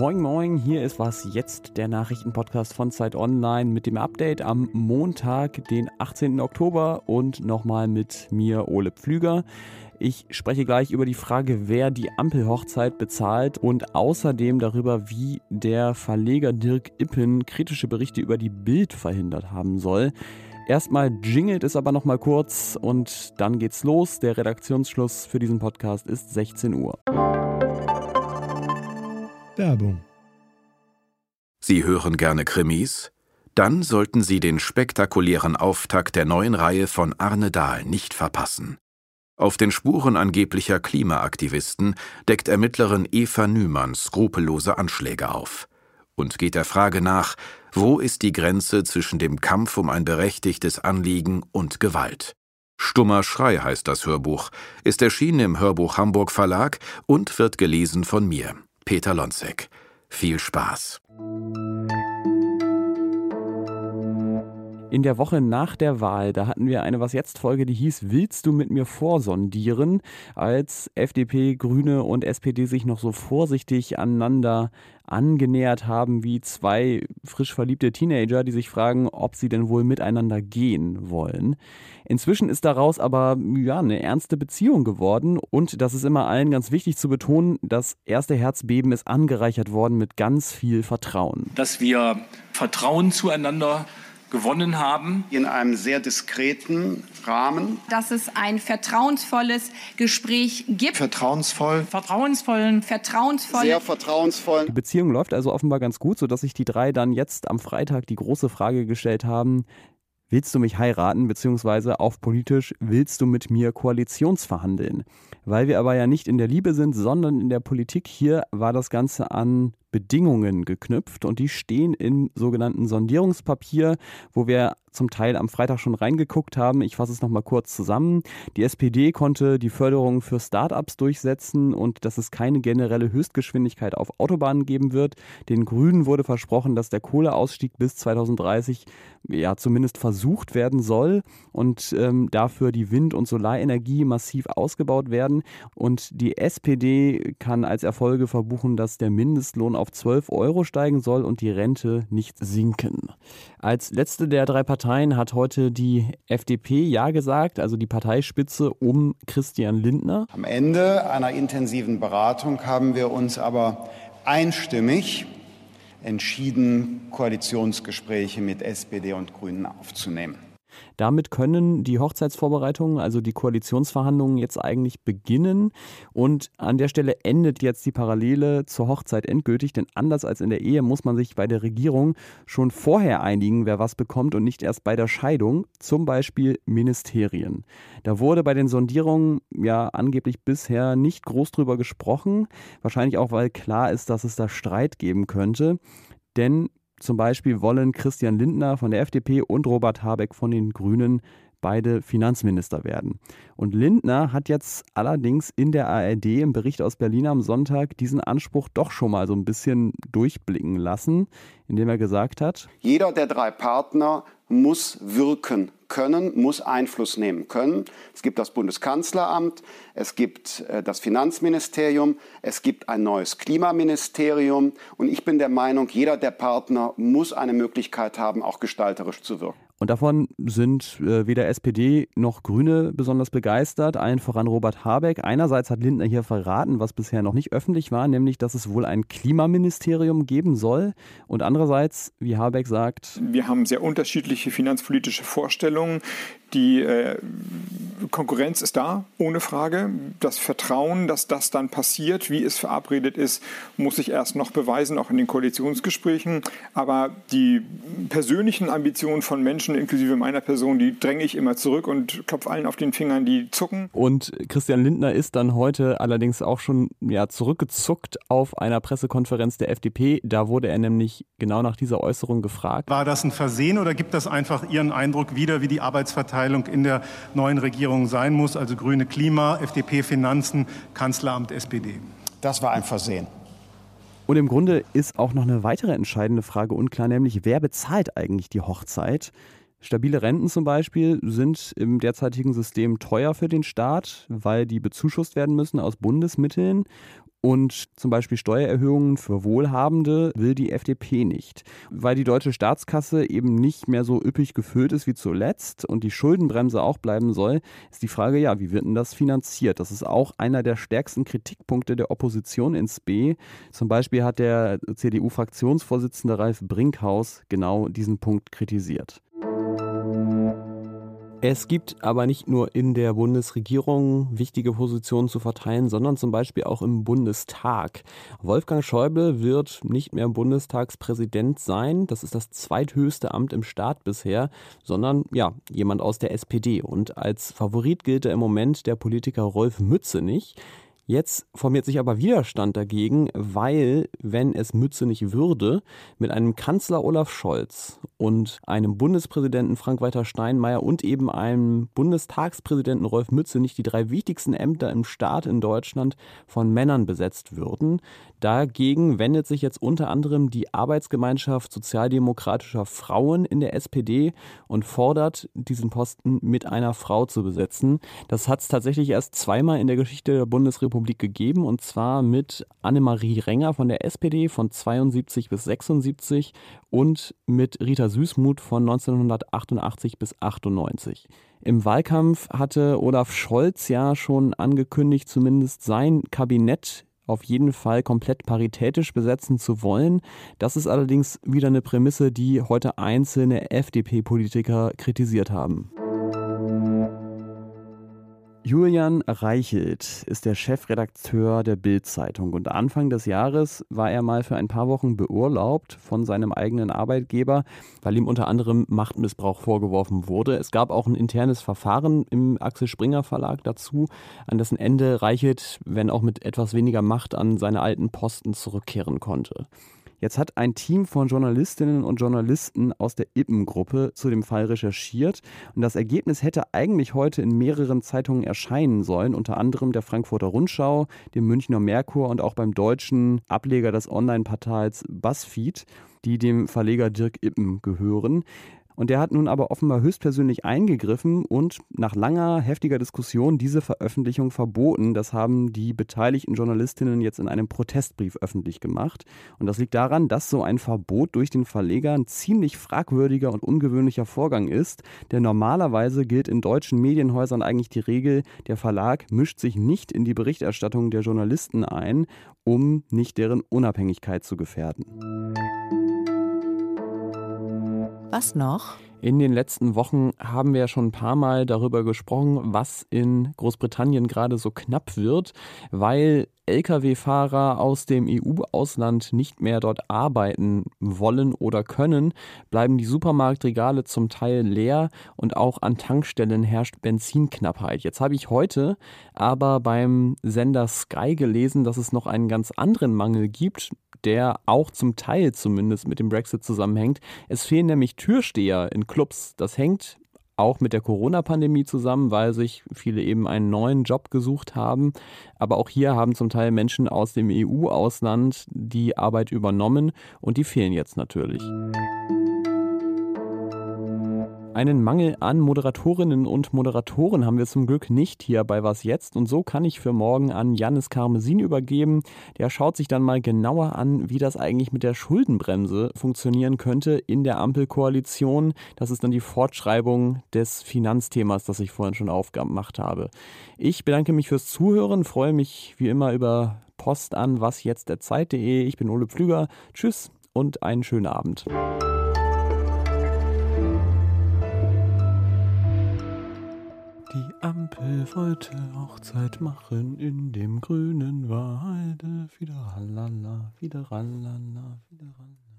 Moin Moin, hier ist was jetzt, der Nachrichtenpodcast von Zeit Online mit dem Update am Montag, den 18. Oktober und nochmal mit mir, Ole Pflüger. Ich spreche gleich über die Frage, wer die Ampelhochzeit bezahlt und außerdem darüber, wie der Verleger Dirk Ippen kritische Berichte über die Bild verhindert haben soll. Erstmal jingelt es aber nochmal kurz und dann geht's los. Der Redaktionsschluss für diesen Podcast ist 16 Uhr. Werbung. Sie hören gerne Krimis? Dann sollten Sie den spektakulären Auftakt der neuen Reihe von Arne Dahl nicht verpassen. Auf den Spuren angeblicher Klimaaktivisten deckt Ermittlerin Eva Nümann skrupellose Anschläge auf und geht der Frage nach, wo ist die Grenze zwischen dem Kampf um ein berechtigtes Anliegen und Gewalt. Stummer Schrei heißt das Hörbuch, ist erschienen im Hörbuch Hamburg Verlag und wird gelesen von mir, Peter Lonzek. Viel Spaß. In der Woche nach der Wahl, da hatten wir eine Was jetzt Folge, die hieß Willst du mit mir vorsondieren, als FDP, Grüne und SPD sich noch so vorsichtig aneinander angenähert haben wie zwei frisch verliebte Teenager, die sich fragen, ob sie denn wohl miteinander gehen wollen. Inzwischen ist daraus aber ja eine ernste Beziehung geworden und das ist immer allen ganz wichtig zu betonen, das erste Herzbeben ist angereichert worden mit ganz viel Vertrauen. Dass wir Vertrauen zueinander gewonnen haben. In einem sehr diskreten Rahmen. Dass es ein vertrauensvolles Gespräch gibt. Vertrauensvoll. Vertrauensvollen. Vertrauensvoll. Sehr vertrauensvoll. Die Beziehung läuft also offenbar ganz gut, sodass sich die drei dann jetzt am Freitag die große Frage gestellt haben, Willst du mich heiraten, beziehungsweise auf politisch willst du mit mir Koalitionsverhandeln? Weil wir aber ja nicht in der Liebe sind, sondern in der Politik, hier war das Ganze an Bedingungen geknüpft und die stehen im sogenannten Sondierungspapier, wo wir zum Teil am Freitag schon reingeguckt haben. Ich fasse es nochmal kurz zusammen. Die SPD konnte die Förderung für Startups durchsetzen und dass es keine generelle Höchstgeschwindigkeit auf Autobahnen geben wird. Den Grünen wurde versprochen, dass der Kohleausstieg bis 2030 ja zumindest versucht werden soll und ähm, dafür die Wind- und Solarenergie massiv ausgebaut werden. Und die SPD kann als Erfolge verbuchen, dass der Mindestlohn auf 12 Euro steigen soll und die Rente nicht sinken. Als letzte der drei Parteien hat heute die FDP Ja gesagt, also die Parteispitze um Christian Lindner. Am Ende einer intensiven Beratung haben wir uns aber einstimmig entschieden, Koalitionsgespräche mit SPD und Grünen aufzunehmen. Damit können die Hochzeitsvorbereitungen, also die Koalitionsverhandlungen jetzt eigentlich beginnen. Und an der Stelle endet jetzt die Parallele zur Hochzeit endgültig, denn anders als in der Ehe muss man sich bei der Regierung schon vorher einigen, wer was bekommt und nicht erst bei der Scheidung, zum Beispiel Ministerien. Da wurde bei den Sondierungen ja angeblich bisher nicht groß drüber gesprochen, wahrscheinlich auch, weil klar ist, dass es da Streit geben könnte. Denn zum Beispiel wollen Christian Lindner von der FDP und Robert Habeck von den Grünen beide Finanzminister werden. Und Lindner hat jetzt allerdings in der ARD im Bericht aus Berlin am Sonntag diesen Anspruch doch schon mal so ein bisschen durchblicken lassen, indem er gesagt hat, jeder der drei Partner muss wirken können, muss Einfluss nehmen können. Es gibt das Bundeskanzleramt, es gibt äh, das Finanzministerium, es gibt ein neues Klimaministerium und ich bin der Meinung, jeder der Partner muss eine Möglichkeit haben, auch gestalterisch zu wirken. Und davon sind äh, weder SPD noch Grüne besonders begeistert, allen voran Robert Habeck. Einerseits hat Lindner hier verraten, was bisher noch nicht öffentlich war, nämlich, dass es wohl ein Klimaministerium geben soll. Und andererseits, wie Habeck sagt, wir haben sehr unterschiedliche finanzpolitische Vorstellungen. Die äh, Konkurrenz ist da, ohne Frage. Das Vertrauen, dass das dann passiert, wie es verabredet ist, muss sich erst noch beweisen, auch in den Koalitionsgesprächen. Aber die persönlichen Ambitionen von Menschen, inklusive meiner Person, die dränge ich immer zurück und klopfe allen auf den Fingern, die zucken. Und Christian Lindner ist dann heute allerdings auch schon ja, zurückgezuckt auf einer Pressekonferenz der FDP. Da wurde er nämlich genau nach dieser Äußerung gefragt. War das ein Versehen oder gibt das einfach Ihren Eindruck wieder, wie die Arbeitsverteilung in der neuen Regierung sein muss? Also Grüne Klima, FDP Finanzen, Kanzleramt SPD. Das war ein Versehen. Und im Grunde ist auch noch eine weitere entscheidende Frage unklar, nämlich wer bezahlt eigentlich die Hochzeit? Stabile Renten zum Beispiel sind im derzeitigen System teuer für den Staat, weil die bezuschusst werden müssen aus Bundesmitteln. Und zum Beispiel Steuererhöhungen für Wohlhabende will die FDP nicht. Weil die deutsche Staatskasse eben nicht mehr so üppig gefüllt ist wie zuletzt und die Schuldenbremse auch bleiben soll, ist die Frage, ja, wie wird denn das finanziert? Das ist auch einer der stärksten Kritikpunkte der Opposition ins B. Zum Beispiel hat der CDU-Fraktionsvorsitzende Ralf Brinkhaus genau diesen Punkt kritisiert. Es gibt aber nicht nur in der Bundesregierung wichtige Positionen zu verteilen, sondern zum Beispiel auch im Bundestag. Wolfgang Schäuble wird nicht mehr Bundestagspräsident sein. Das ist das zweithöchste Amt im Staat bisher, sondern ja, jemand aus der SPD. Und als Favorit gilt er im Moment der Politiker Rolf Mützenich. Jetzt formiert sich aber Widerstand dagegen, weil, wenn es Mütze nicht würde, mit einem Kanzler Olaf Scholz und einem Bundespräsidenten Frank-Walter Steinmeier und eben einem Bundestagspräsidenten Rolf Mütze nicht die drei wichtigsten Ämter im Staat in Deutschland von Männern besetzt würden. Dagegen wendet sich jetzt unter anderem die Arbeitsgemeinschaft sozialdemokratischer Frauen in der SPD und fordert, diesen Posten mit einer Frau zu besetzen. Das hat es tatsächlich erst zweimal in der Geschichte der Bundesrepublik Republik gegeben und zwar mit Annemarie Renger von der SPD von 72 bis 76 und mit Rita Süßmuth von 1988 bis 98. Im Wahlkampf hatte Olaf Scholz ja schon angekündigt, zumindest sein Kabinett auf jeden Fall komplett paritätisch besetzen zu wollen. Das ist allerdings wieder eine Prämisse, die heute einzelne FDP-Politiker kritisiert haben. Julian Reichelt ist der Chefredakteur der Bild-Zeitung und Anfang des Jahres war er mal für ein paar Wochen beurlaubt von seinem eigenen Arbeitgeber, weil ihm unter anderem Machtmissbrauch vorgeworfen wurde. Es gab auch ein internes Verfahren im Axel Springer Verlag dazu, an dessen Ende Reichelt, wenn auch mit etwas weniger Macht, an seine alten Posten zurückkehren konnte. Jetzt hat ein Team von Journalistinnen und Journalisten aus der Ippen-Gruppe zu dem Fall recherchiert und das Ergebnis hätte eigentlich heute in mehreren Zeitungen erscheinen sollen, unter anderem der Frankfurter Rundschau, dem Münchner Merkur und auch beim deutschen Ableger des Online-Portals BuzzFeed, die dem Verleger Dirk Ippen gehören. Und der hat nun aber offenbar höchstpersönlich eingegriffen und nach langer, heftiger Diskussion diese Veröffentlichung verboten. Das haben die beteiligten Journalistinnen jetzt in einem Protestbrief öffentlich gemacht. Und das liegt daran, dass so ein Verbot durch den Verleger ein ziemlich fragwürdiger und ungewöhnlicher Vorgang ist. Denn normalerweise gilt in deutschen Medienhäusern eigentlich die Regel, der Verlag mischt sich nicht in die Berichterstattung der Journalisten ein, um nicht deren Unabhängigkeit zu gefährden. Was noch? In den letzten Wochen haben wir ja schon ein paar Mal darüber gesprochen, was in Großbritannien gerade so knapp wird, weil Lkw-Fahrer aus dem EU-Ausland nicht mehr dort arbeiten wollen oder können, bleiben die Supermarktregale zum Teil leer und auch an Tankstellen herrscht Benzinknappheit. Jetzt habe ich heute aber beim Sender Sky gelesen, dass es noch einen ganz anderen Mangel gibt, der auch zum Teil zumindest mit dem Brexit zusammenhängt. Es fehlen nämlich Türsteher in Clubs. Das hängt auch mit der Corona-Pandemie zusammen, weil sich viele eben einen neuen Job gesucht haben. Aber auch hier haben zum Teil Menschen aus dem EU-Ausland die Arbeit übernommen und die fehlen jetzt natürlich. Einen Mangel an Moderatorinnen und Moderatoren haben wir zum Glück nicht hier bei Was Jetzt und so kann ich für morgen an Jannis Karmesin übergeben. Der schaut sich dann mal genauer an, wie das eigentlich mit der Schuldenbremse funktionieren könnte in der Ampelkoalition. Das ist dann die Fortschreibung des Finanzthemas, das ich vorhin schon aufgemacht habe. Ich bedanke mich fürs Zuhören, freue mich wie immer über Post an wasjetzt.zeit.de. Ich bin Ole Pflüger. Tschüss und einen schönen Abend. Die Ampel wollte Hochzeit machen in dem grünen Walde. Wieder rallala, wieder rallala, wieder rallala.